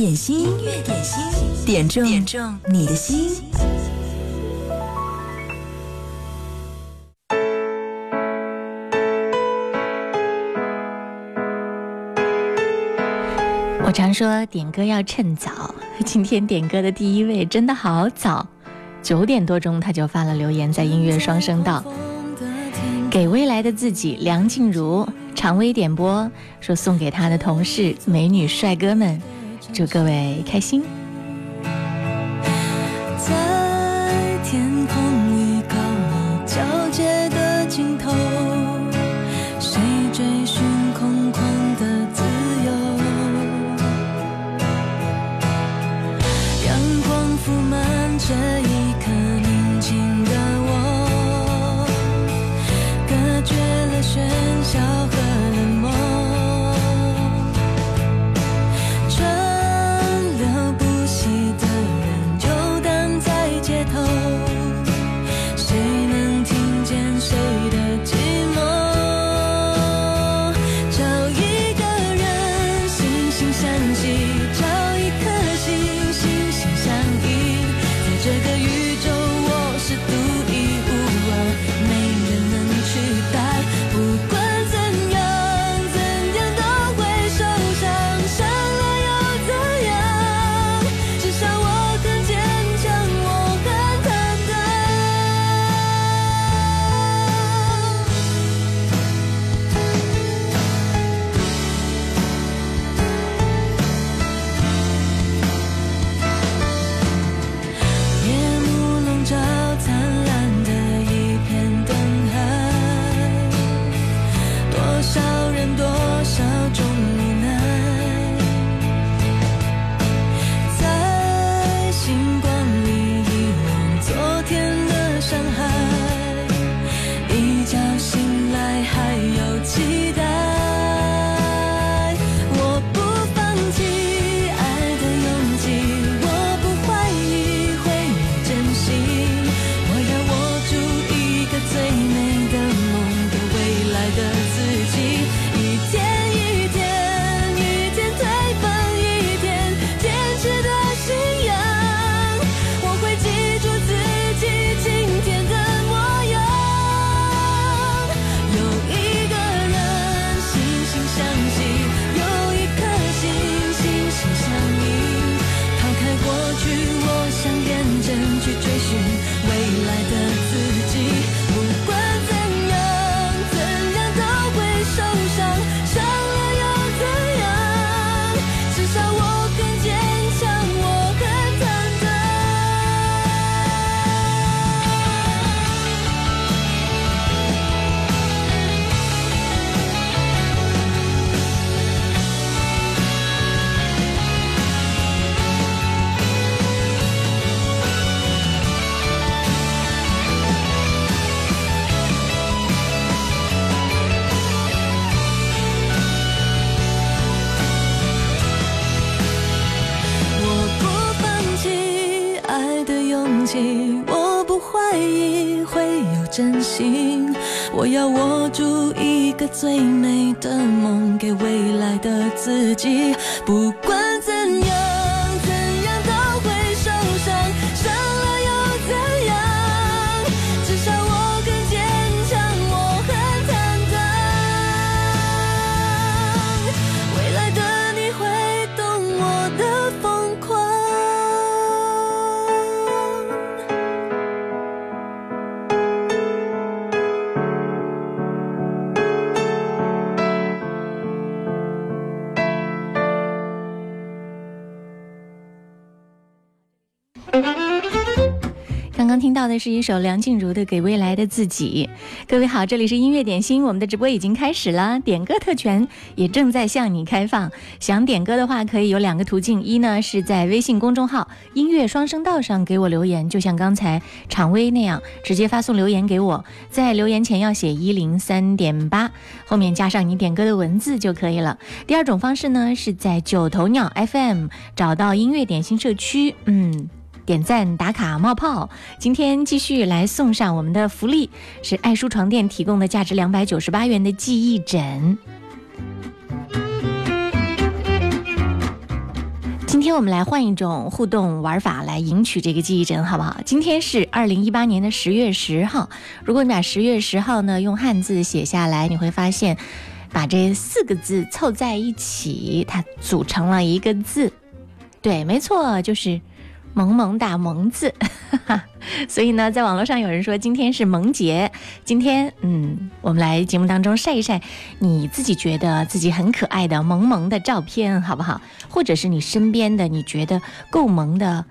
点心，音乐点心，点中点中你的心。我常说点歌要趁早，今天点歌的第一位真的好早，九点多钟他就发了留言在音乐双声道，给未来的自己梁静茹常微点播说送给他的同事美女帅哥们，祝各位开心。最的是一首梁静茹的《给未来的自己》。各位好，这里是音乐点心，我们的直播已经开始了，点歌特权也正在向你开放。想点歌的话，可以有两个途径：一呢是在微信公众号“音乐双声道”上给我留言，就像刚才常威那样，直接发送留言给我，在留言前要写一零三点八，后面加上你点歌的文字就可以了。第二种方式呢是在九头鸟 FM 找到音乐点心社区，嗯。点赞打卡冒泡，今天继续来送上我们的福利，是爱舒床垫提供的价值两百九十八元的记忆枕。今天我们来换一种互动玩法来赢取这个记忆枕，好不好？今天是二零一八年的十月十号，如果你把十月十号呢用汉字写下来，你会发现，把这四个字凑在一起，它组成了一个字。对，没错，就是“萌萌哒”萌字。所以呢，在网络上有人说今天是萌节，今天，嗯，我们来节目当中晒一晒你自己觉得自己很可爱的萌萌的照片，好不好？或者是你身边的你觉得够萌的。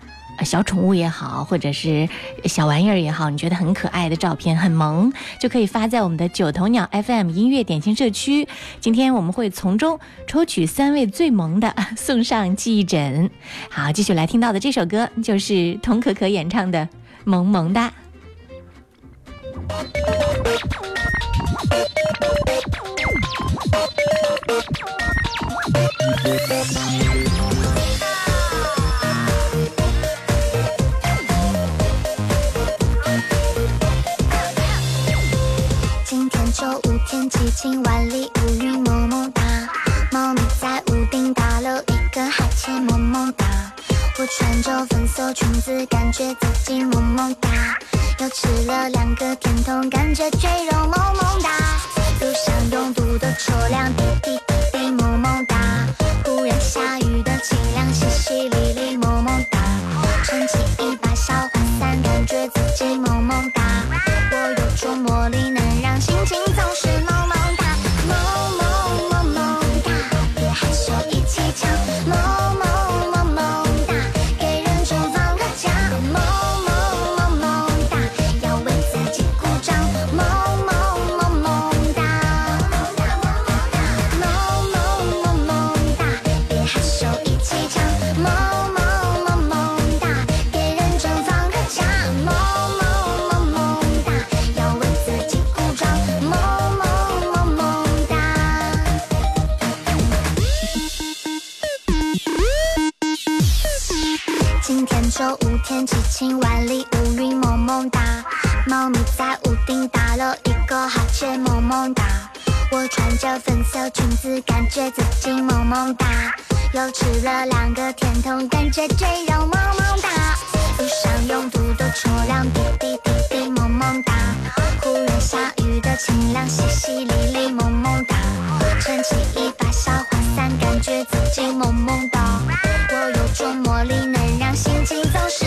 小宠物也好，或者是小玩意儿也好，你觉得很可爱的照片，很萌，就可以发在我们的九头鸟 FM 音乐点心社区。今天我们会从中抽取三位最萌的，送上记忆枕。好，继续来听到的这首歌就是童可可演唱的《萌萌哒》。穿着粉色裙子，感觉自己萌萌哒。又吃了两个甜筒，感觉赘肉萌萌哒。路上拥堵的车辆滴滴滴滴萌萌哒。忽然下雨的清凉，淅淅沥沥萌萌哒。撑起一把小花伞，感觉自己萌萌哒。我有种魔力，能让心情总是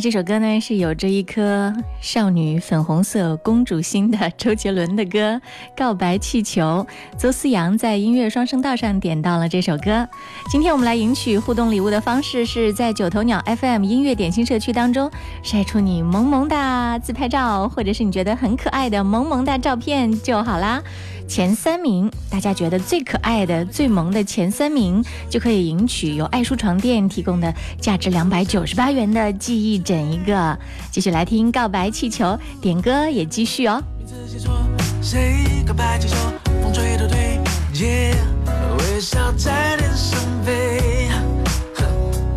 这首歌呢，是有着一颗少女粉红色公主心的 周杰伦的歌《告白气球》。邹思阳在音乐双声道上点到了这首歌。今天我们来赢取互动礼物的方式是在九头鸟 FM 音乐点心社区当中晒出你萌萌哒自拍照，或者是你觉得很可爱的萌萌哒照片就好啦。前三名，大家觉得最可爱的、最萌的前三名，就可以赢取由爱舒床垫提供的价值两百九十八元的记忆枕一个。继续来听《告白气球》，点歌也继续哦。哼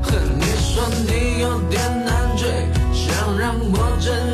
哼，你说你有点难追，想让我真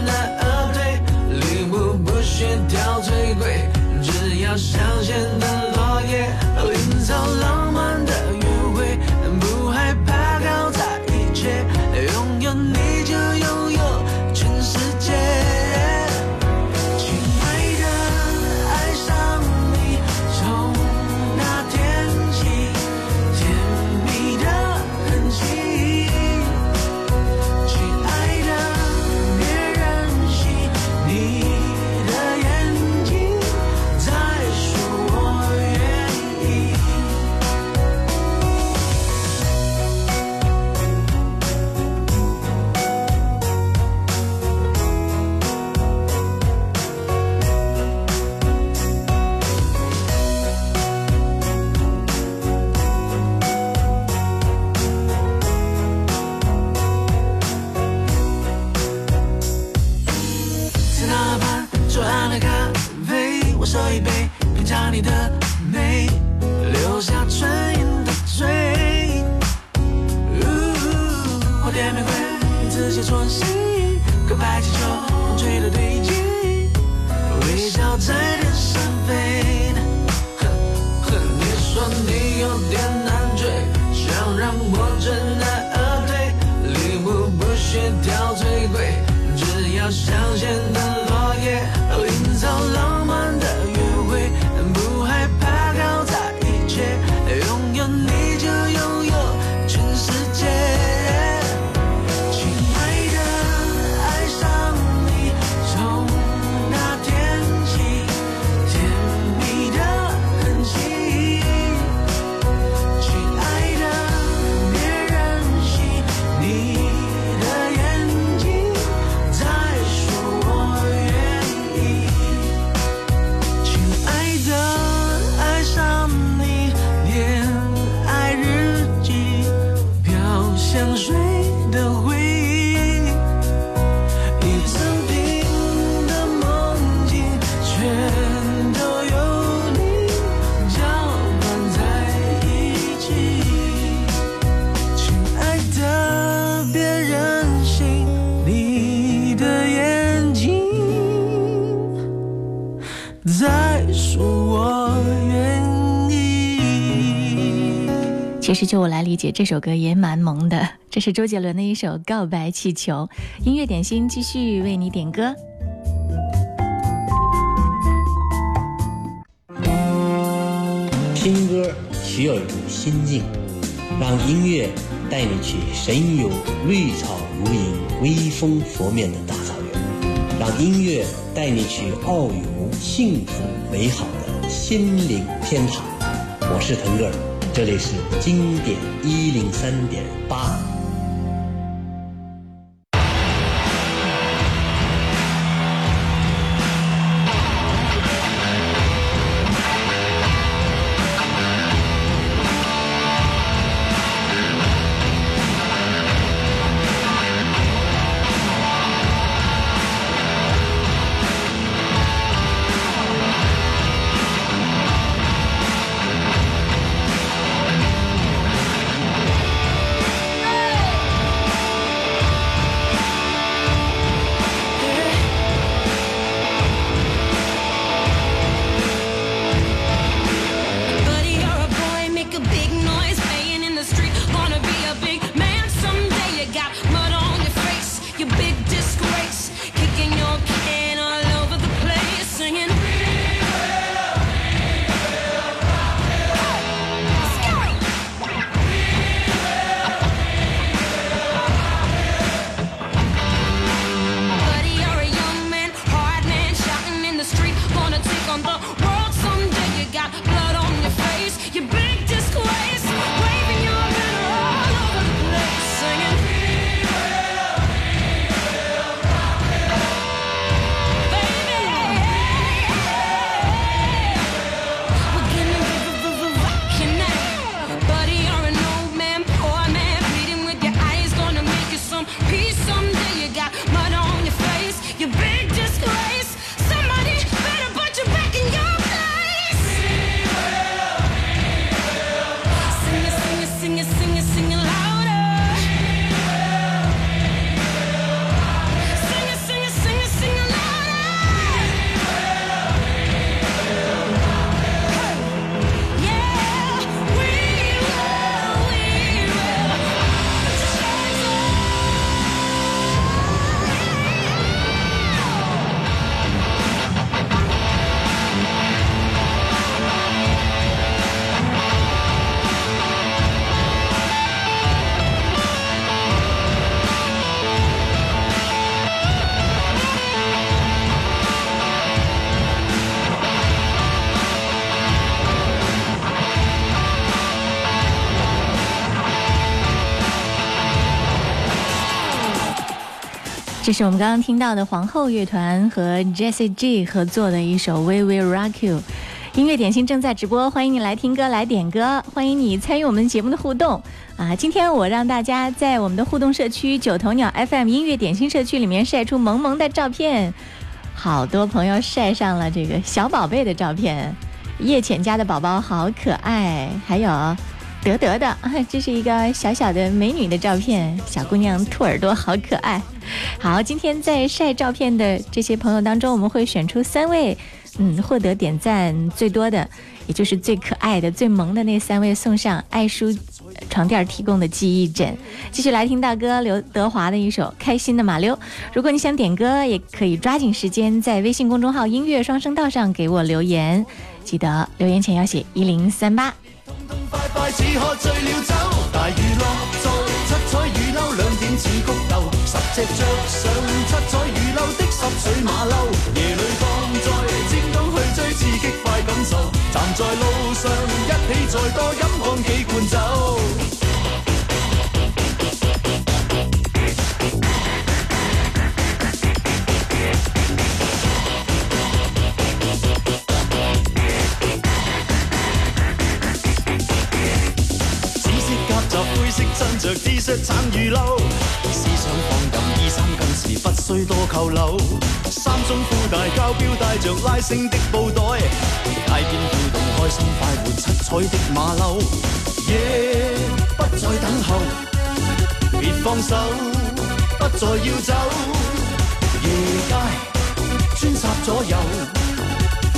其实就我来理解，这首歌也蛮萌的。这是周杰伦的一首《告白气球》。音乐点心继续为你点歌。听歌需要一种心境，让音乐带你去神游绿草如茵、微风拂面的大草原，让音乐带你去遨游幸福美好的心灵天堂。我是腾格尔，这里是经典一零三点八。这是我们刚刚听到的皇后乐团和 Jessie J 合作的一首《We Will Rock You》。音乐点心正在直播，欢迎你来听歌来点歌，欢迎你参与我们节目的互动啊！今天我让大家在我们的互动社区九头鸟 FM 音乐点心社区里面晒出萌萌的照片，好多朋友晒上了这个小宝贝的照片，叶浅家的宝宝好可爱，还有。德德的，这是一个小小的美女的照片，小姑娘兔耳朵好可爱。好，今天在晒照片的这些朋友当中，我们会选出三位，嗯，获得点赞最多的，也就是最可爱的、最萌的那三位，送上爱舒床垫提供的记忆枕。继续来听大哥刘德华的一首《开心的马溜》。如果你想点歌，也可以抓紧时间在微信公众号“音乐双声道”上给我留言，记得留言前要写一零三八。快快似喝醉了酒，大娛樂着上七彩雨褛的湿水马骝，夜里放在尖东去追刺激快感受，站在路上一起再多飲乾幾罐酒。着 T 恤橙雨褛，思想放任衣衫更是不需多扣留。三中裤大膠錶帶着拉星的布袋，街边跳动开心快活七彩的马骝。夜、不再等候，别放手，不再要走。夜街穿插左右，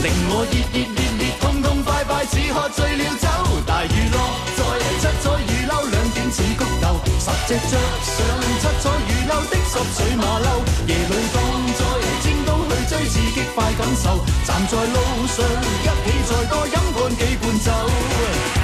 令我热热烈烈痛痛快快似喝醉了酒。褸兩點似谷。十只着上七彩雨褛的十水马骝，夜里荡在尖刀去追刺激快感受，站在路上一起再多饮干几罐酒。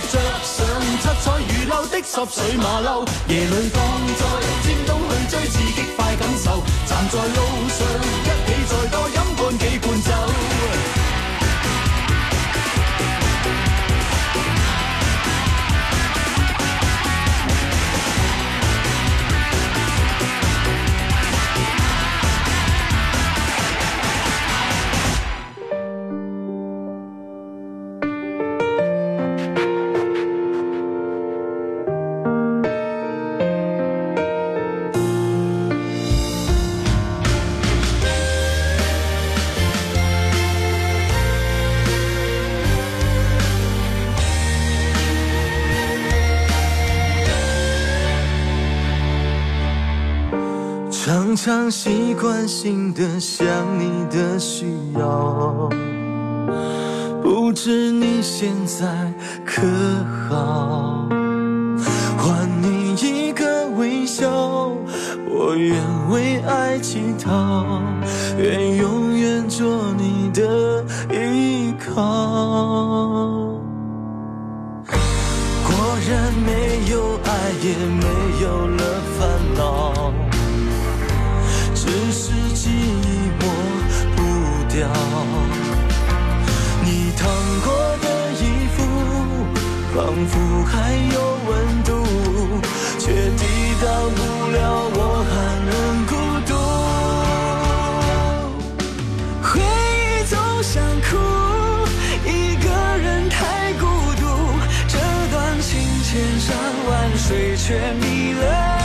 着上七彩雨褛的湿水马骝夜里放在尖东去追刺激快感受。站在路上一起再常习惯性的想你的需要，不知你现在可仿佛还有温度，却抵挡不了我寒冷孤独。回忆总想哭，一个人太孤独，这段情千山万水却迷了。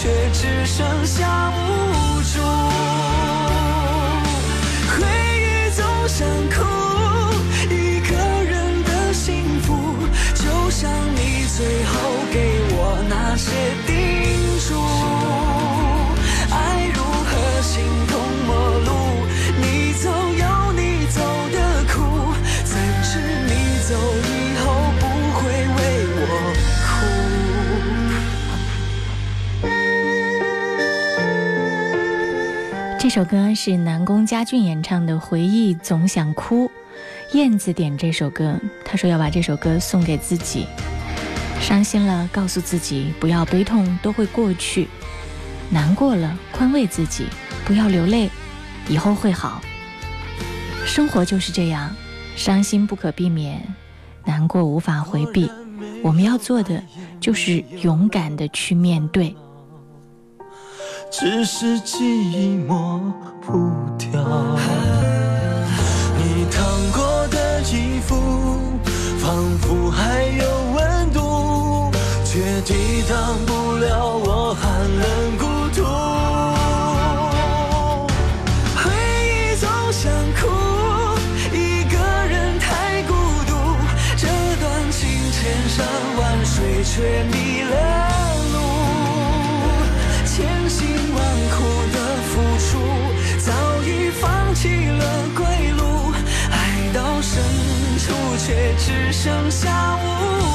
却只剩下无首歌是南宫佳俊演唱的《回忆总想哭》，燕子点这首歌，他说要把这首歌送给自己，伤心了告诉自己不要悲痛，都会过去；难过了宽慰自己不要流泪，以后会好。生活就是这样，伤心不可避免，难过无法回避，我们要做的就是勇敢的去面对。只是记忆抹不掉。你烫过的衣服，仿佛还有温度，却抵挡不了我寒冷孤独。回忆总想哭，一个人太孤独，这段情千山万水却迷了处，却只剩下无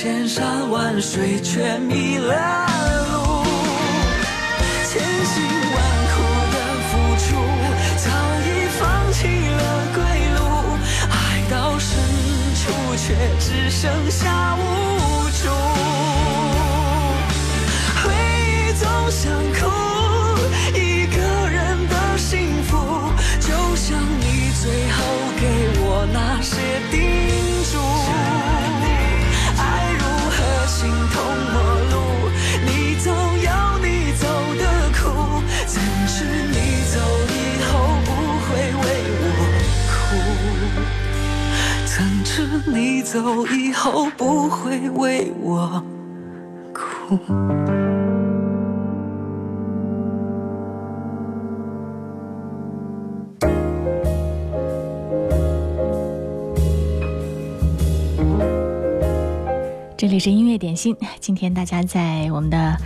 千山万水却迷了路。千辛万苦的付出，早已放弃了归路。爱到深处，却只剩下无你走以后不会为我哭？这里是音乐点心，今天大家在我们的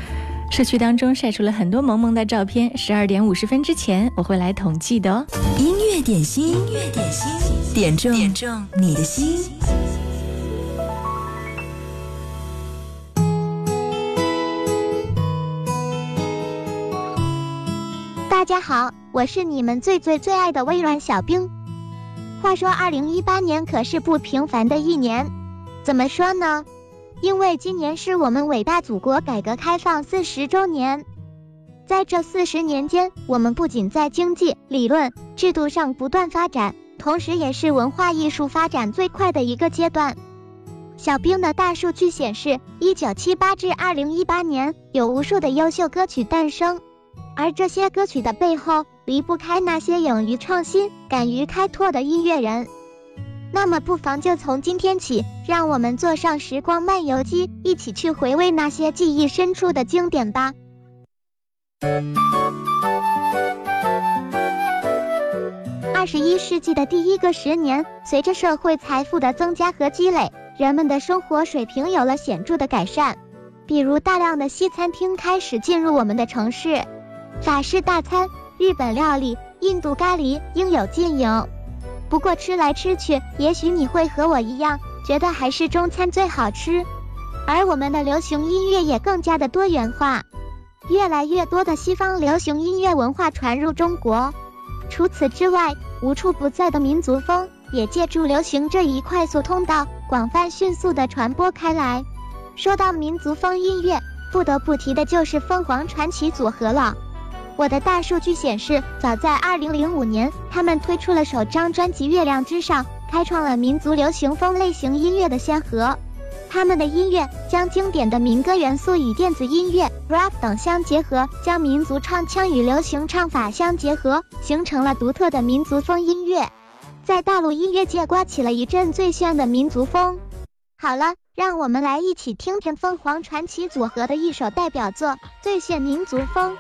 社区当中晒出了很多萌萌的照片。十二点五十分之前，我会来统计的哦。音乐点心，音乐点心，点中点中你的心。大家好，我是你们最最最爱的微软小冰。话说，二零一八年可是不平凡的一年，怎么说呢？因为今年是我们伟大祖国改革开放四十周年。在这四十年间，我们不仅在经济、理论、制度上不断发展，同时也是文化艺术发展最快的一个阶段。小冰的大数据显示，一九七八至二零一八年，有无数的优秀歌曲诞生。而这些歌曲的背后，离不开那些勇于创新、敢于开拓的音乐人。那么，不妨就从今天起，让我们坐上时光漫游机，一起去回味那些记忆深处的经典吧。二十一世纪的第一个十年，随着社会财富的增加和积累，人们的生活水平有了显著的改善。比如，大量的西餐厅开始进入我们的城市。法式大餐、日本料理、印度咖喱应有尽有。不过吃来吃去，也许你会和我一样，觉得还是中餐最好吃。而我们的流行音乐也更加的多元化，越来越多的西方流行音乐文化传入中国。除此之外，无处不在的民族风也借助流行这一快速通道，广泛迅速地传播开来。说到民族风音乐，不得不提的就是凤凰传奇组合了。我的大数据显示，早在2005年，他们推出了首张专辑《月亮之上》，开创了民族流行风类型音乐的先河。他们的音乐将经典的民歌元素与电子音乐、rap 等相结合，将民族唱腔与流行唱法相结合，形成了独特的民族风音乐，在大陆音乐界刮起了一阵最炫的民族风。好了，让我们来一起听听凤凰传奇组合的一首代表作《最炫民族风》。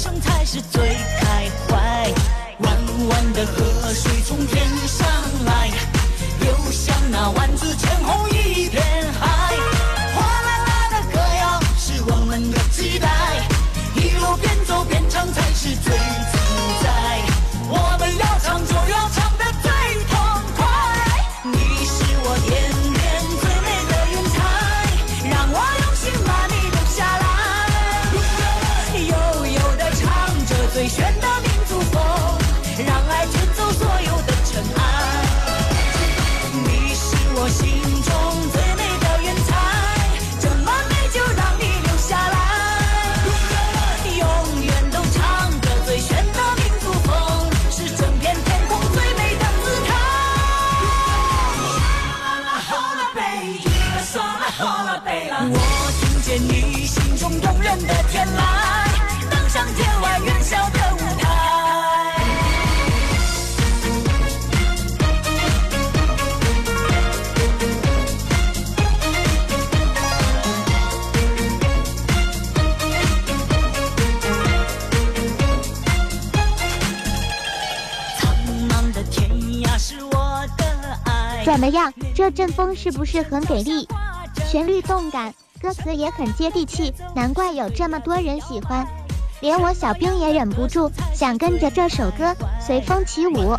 生才是最样？这阵风是不是很给力？旋律动感，歌词也很接地气，难怪有这么多人喜欢。连我小兵也忍不住想跟着这首歌随风起舞。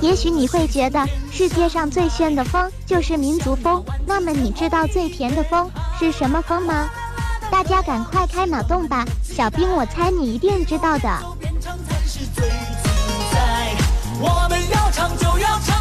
也许你会觉得世界上最炫的风就是民族风，那么你知道最甜的风是什么风吗？大家赶快开脑洞吧，小兵，我猜你一定知道的。我们要唱就要唱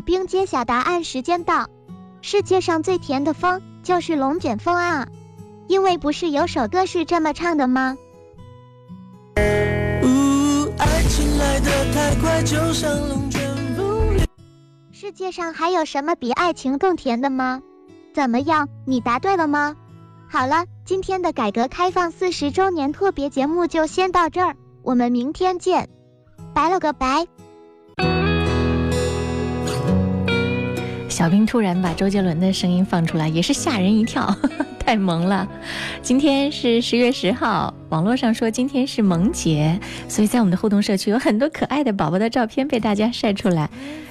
小兵揭晓答案时间到。世界上最甜的风就是龙卷风啊，因为不是有首歌是这么唱的吗？呜，爱情来得太快，就像龙卷风。世界上还有什么比爱情更甜的吗？怎么样，你答对了吗？好了，今天的改革开放四十周年特别节目就先到这儿，我们明天见，拜了个拜。小兵突然把周杰伦的声音放出来，也是吓人一跳，太萌了。今天是十月十号，网络上说今天是萌节，所以在我们的互动社区有很多可爱的宝宝的照片被大家晒出来，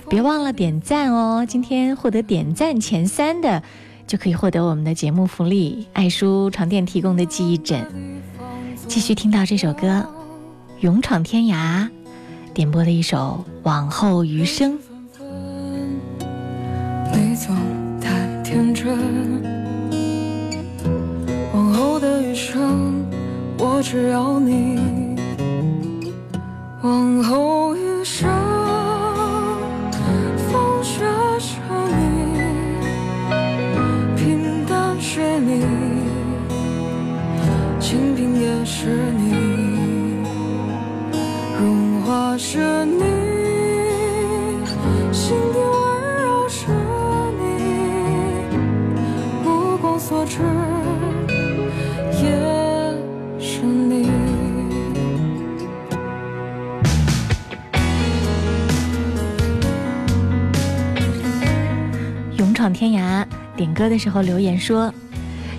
别忘了点赞哦。今天获得点赞前三的，就可以获得我们的节目福利——爱舒床垫提供的记忆枕。继续听到这首歌《勇闯天涯》，点播的一首《往后余生》。总太天真，往后的余生，我只要你。往后余闯天涯点歌的时候留言说，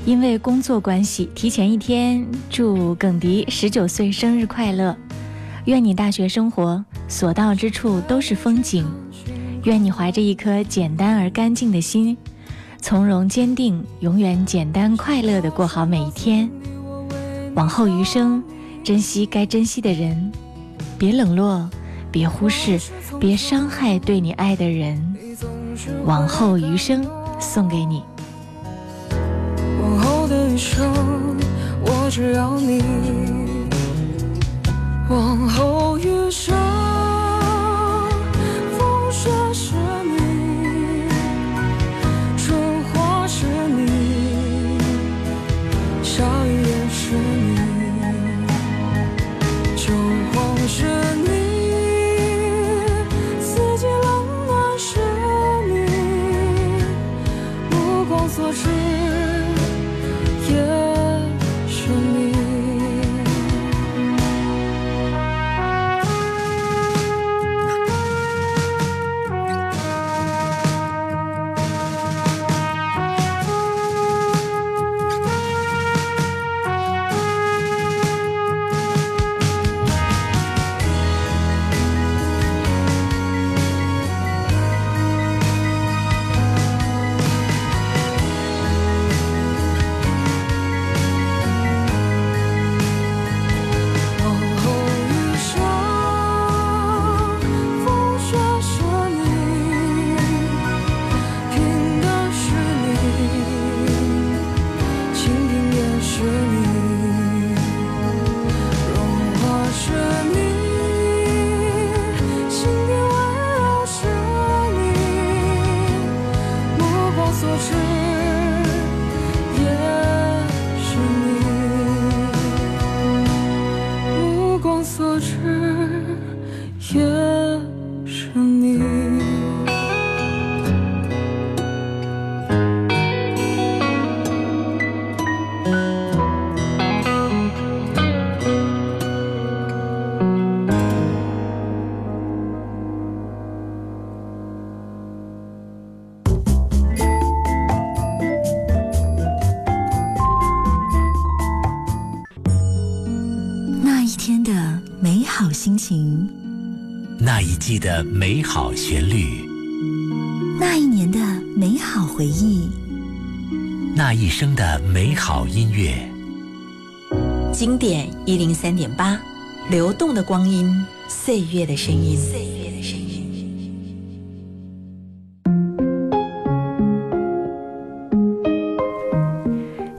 因为工作关系，提前一天祝耿迪十九岁生日快乐，愿你大学生活所到之处都是风景，愿你怀着一颗简单而干净的心，从容坚定，永远简单快乐的过好每一天。往后余生，珍惜该珍惜的人，别冷落，别忽视，别伤害对你爱的人。往后余生，送给你。往后的余生，我只要你。往后余生，那一季的美好旋律，那一年的美好回忆，那一生的美好音乐。经典一零三点八，流动的光阴，岁月的声音。岁月的声音。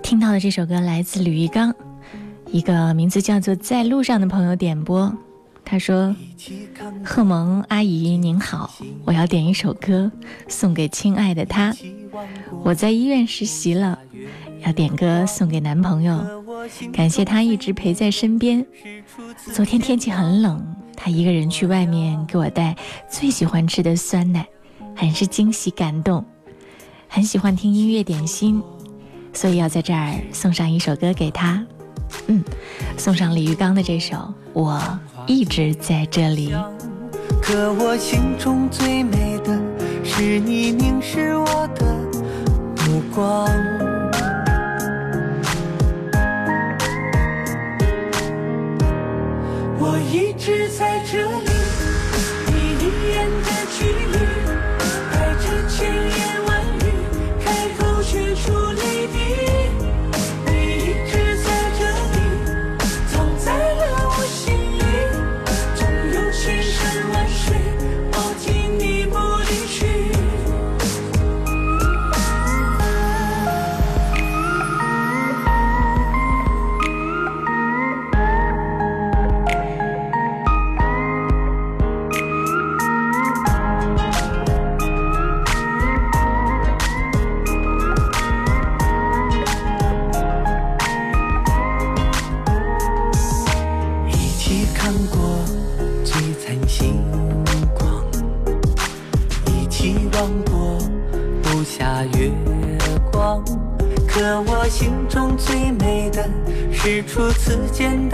听到的这首歌来自吕玉刚，一个名字叫做《在路上》的朋友点播。他说：“贺萌阿姨您好，我要点一首歌送给亲爱的他。我在医院实习了，要点歌送给男朋友，感谢他一直陪在身边。昨天天气很冷，他一个人去外面给我带最喜欢吃的酸奶，很是惊喜感动。很喜欢听音乐点心，所以要在这儿送上一首歌给他。嗯，送上李玉刚的这首《我一直在这里》。可我心中最美的是你凝视我的目光。我一直在这里，你一眼中最美的是初次见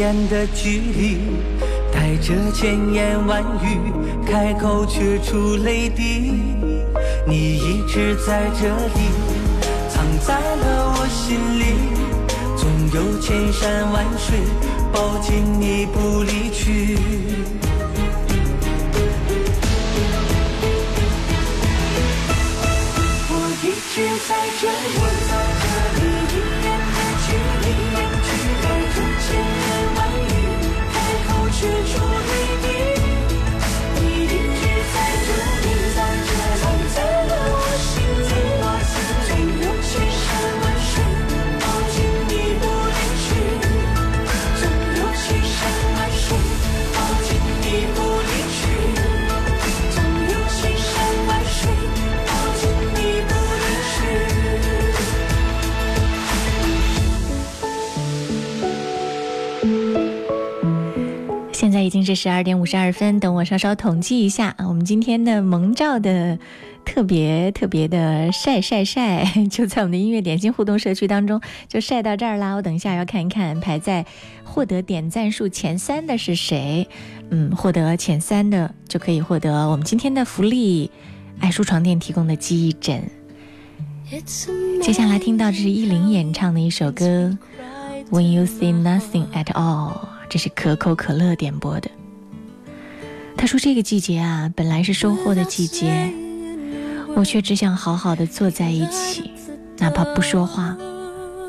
间的距离。带着千言万语，开口却出泪滴。你一直在这里，藏在了我心里，总有千山万水抱紧你不离去。我一直在这里，这十二点五十二分，等我稍稍统计一下啊，我们今天的萌照的特别特别的晒晒晒，就在我们的音乐点心互动社区当中，就晒到这儿啦。我等一下要看一看排在获得点赞数前三的是谁，嗯，获得前三的就可以获得我们今天的福利，爱舒床垫提供的记忆枕。接下来听到这是依林演唱的一首歌《When You See Nothing at All》，这是可口可乐点播的。他说：“这个季节啊，本来是收获的季节，我却只想好好的坐在一起，哪怕不说话，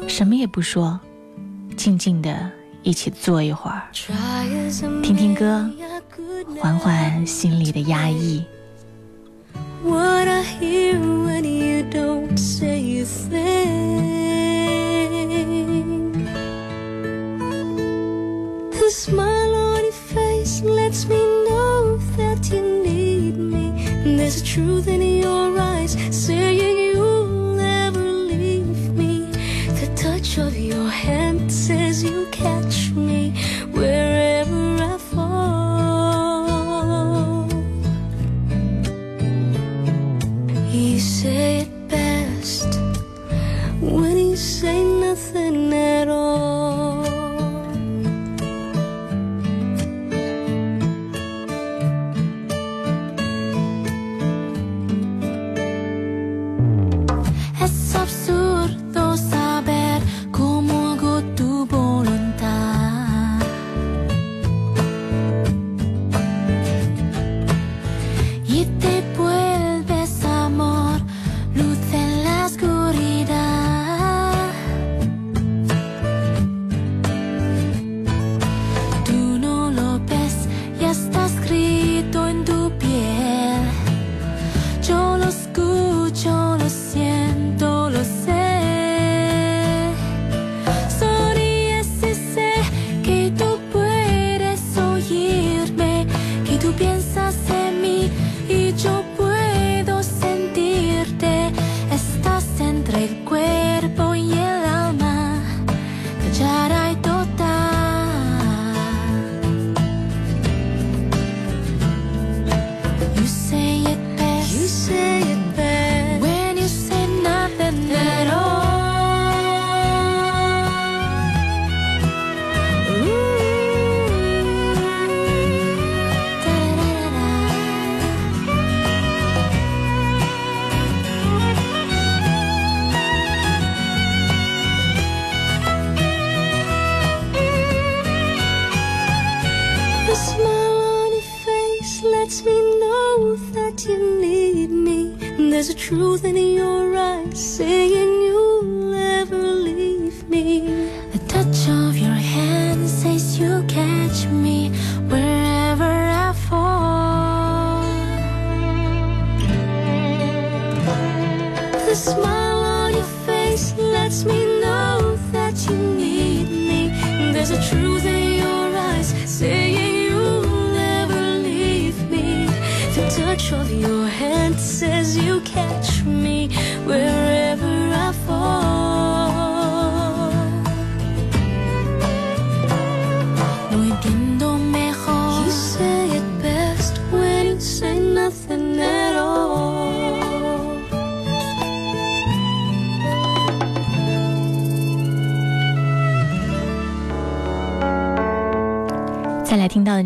什么也不说，静静的一起坐一会儿，听听歌，缓缓心里的压抑。” Face lets me know that you need me. And there's a truth in your eyes saying you'll never leave me. The touch of your hand says you catch me wherever I fall. You say truth in your eyes. Saying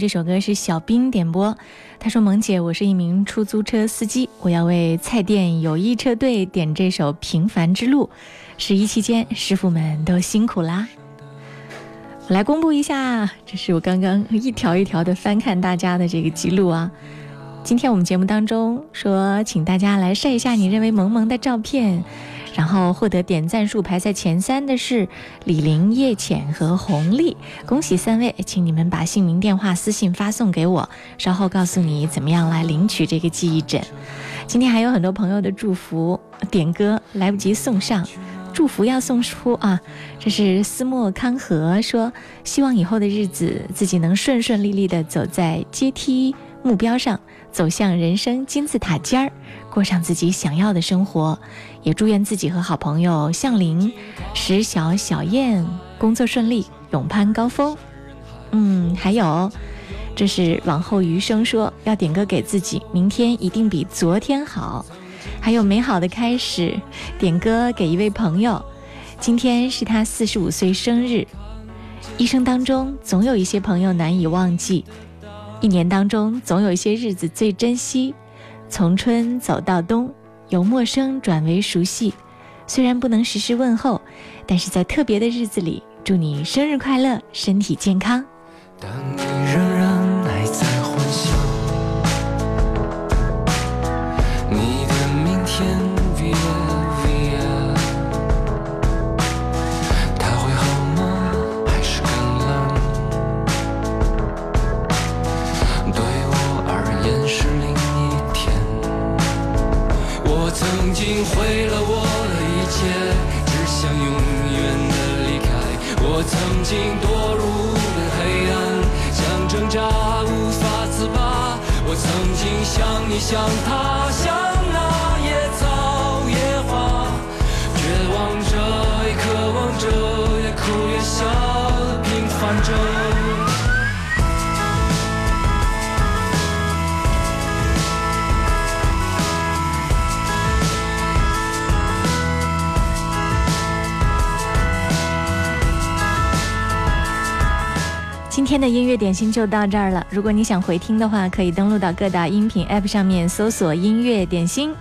这首歌是小兵点播，他说：“萌姐，我是一名出租车司机，我要为菜店友谊车队点这首《平凡之路》。十一期间，师傅们都辛苦啦。”我来公布一下，这是我刚刚一条一条的翻看大家的这个记录啊。今天我们节目当中说，请大家来晒一下你认为萌萌的照片，然后获得点赞数排在前三的是李玲、叶浅和红丽，恭喜三位，请你们把姓名、电话私信发送给我，稍后告诉你怎么样来领取这个记忆枕。今天还有很多朋友的祝福点歌来不及送上。祝福要送出啊！这是思莫康和说，希望以后的日子自己能顺顺利利的走在阶梯目标上，走向人生金字塔尖儿，过上自己想要的生活。也祝愿自己和好朋友向林、石小、小燕工作顺利，勇攀高峰。嗯，还有，这是往后余生说要点歌给自己，明天一定比昨天好。还有美好的开始，点歌给一位朋友，今天是他四十五岁生日。一生当中总有一些朋友难以忘记，一年当中总有一些日子最珍惜。从春走到冬，由陌生转为熟悉。虽然不能时时问候，但是在特别的日子里，祝你生日快乐，身体健康。当你曾经毁了我的一切，只想永远的离开。我曾经堕入的黑暗，想挣扎无法自拔。我曾经像你，像他，像那野草野花，绝望着，也渴望着，越哭越笑，平凡着。今天的音乐点心就到这儿了。如果你想回听的话，可以登录到各大音频 App 上面搜索“音乐点心”。